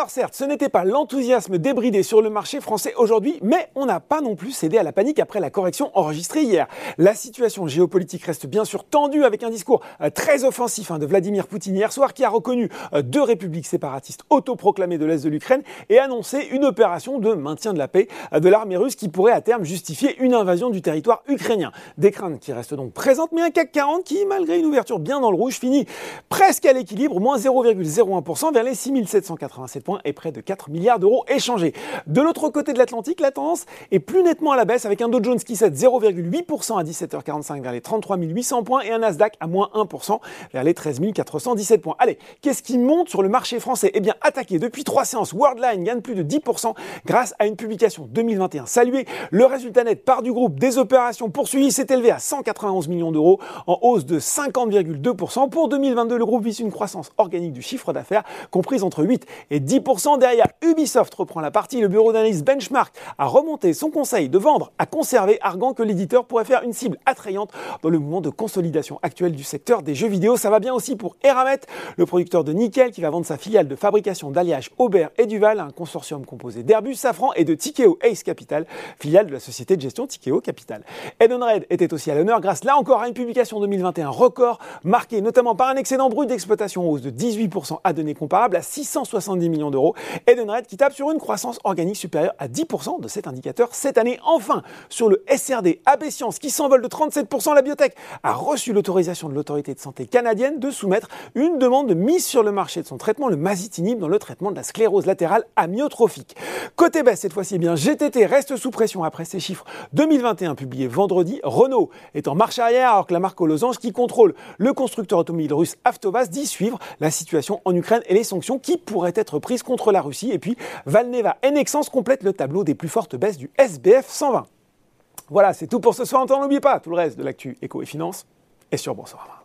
Alors certes, ce n'était pas l'enthousiasme débridé sur le marché français aujourd'hui, mais on n'a pas non plus cédé à la panique après la correction enregistrée hier. La situation géopolitique reste bien sûr tendue avec un discours euh, très offensif hein, de Vladimir Poutine hier soir qui a reconnu euh, deux républiques séparatistes autoproclamées de l'Est de l'Ukraine et annoncé une opération de maintien de la paix euh, de l'armée russe qui pourrait à terme justifier une invasion du territoire ukrainien. Des craintes qui restent donc présentes, mais un CAC 40 qui, malgré une ouverture bien dans le rouge, finit presque à l'équilibre, moins 0,01% vers les 6787 et près de 4 milliards d'euros échangés. De l'autre côté de l'Atlantique, la tendance est plus nettement à la baisse avec un Dow Jones qui cède 0,8% à 17h45 vers les 33 800 points et un Nasdaq à moins 1% vers les 13 417 points. Allez, qu'est-ce qui monte sur le marché français? Eh bien, attaqué depuis trois séances, Worldline gagne plus de 10% grâce à une publication 2021 saluée. Le résultat net part du groupe des opérations poursuivies s'est élevé à 191 millions d'euros en hausse de 50,2%. Pour 2022, le groupe vise une croissance organique du chiffre d'affaires comprise entre 8 et 10%. Derrière, Ubisoft reprend la partie. Le bureau d'analyse Benchmark a remonté son conseil de vendre à conserver, arguant que l'éditeur pourrait faire une cible attrayante dans le mouvement de consolidation actuel du secteur des jeux vidéo. Ça va bien aussi pour Eramet, le producteur de nickel qui va vendre sa filiale de fabrication d'alliage Aubert et Duval à un consortium composé d'Airbus, Safran et de Tikeo Ace Capital, filiale de la société de gestion Tikeo Capital. Edenred était aussi à l'honneur grâce là encore à une publication 2021 record marquée notamment par un excédent brut d'exploitation hausse de 18% à données comparables à 670 millions d'euros. Edenred qui tape sur une croissance organique supérieure à 10% de cet indicateur cette année. Enfin, sur le SRD, AB Science qui s'envole de 37%, la biotech a reçu l'autorisation de l'autorité de santé canadienne de soumettre une demande de mise sur le marché de son traitement, le masitinib, dans le traitement de la sclérose latérale amyotrophique. Côté baisse, cette fois-ci, eh bien GTT reste sous pression après ses chiffres 2021 publiés vendredi. Renault est en marche arrière alors que la marque aux losanges qui contrôle le constructeur automobile russe Avtovaz dit suivre la situation en Ukraine et les sanctions qui pourraient être prises contre la Russie. Et puis Valneva et Nexans complètent le tableau des plus fortes baisses du SBF 120. Voilà, c'est tout pour ce soir. N'oubliez pas tout le reste de l'actu éco et finance est sur Boursorama.